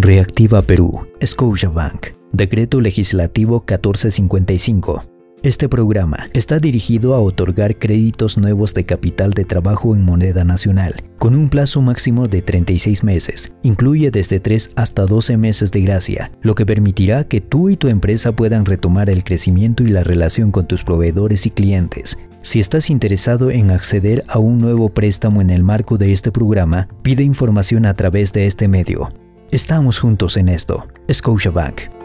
Reactiva Perú, Scotiabank, Decreto Legislativo 1455. Este programa está dirigido a otorgar créditos nuevos de capital de trabajo en moneda nacional, con un plazo máximo de 36 meses. Incluye desde 3 hasta 12 meses de gracia, lo que permitirá que tú y tu empresa puedan retomar el crecimiento y la relación con tus proveedores y clientes. Si estás interesado en acceder a un nuevo préstamo en el marco de este programa, pide información a través de este medio. Estamos juntos en esto. Scotiabank.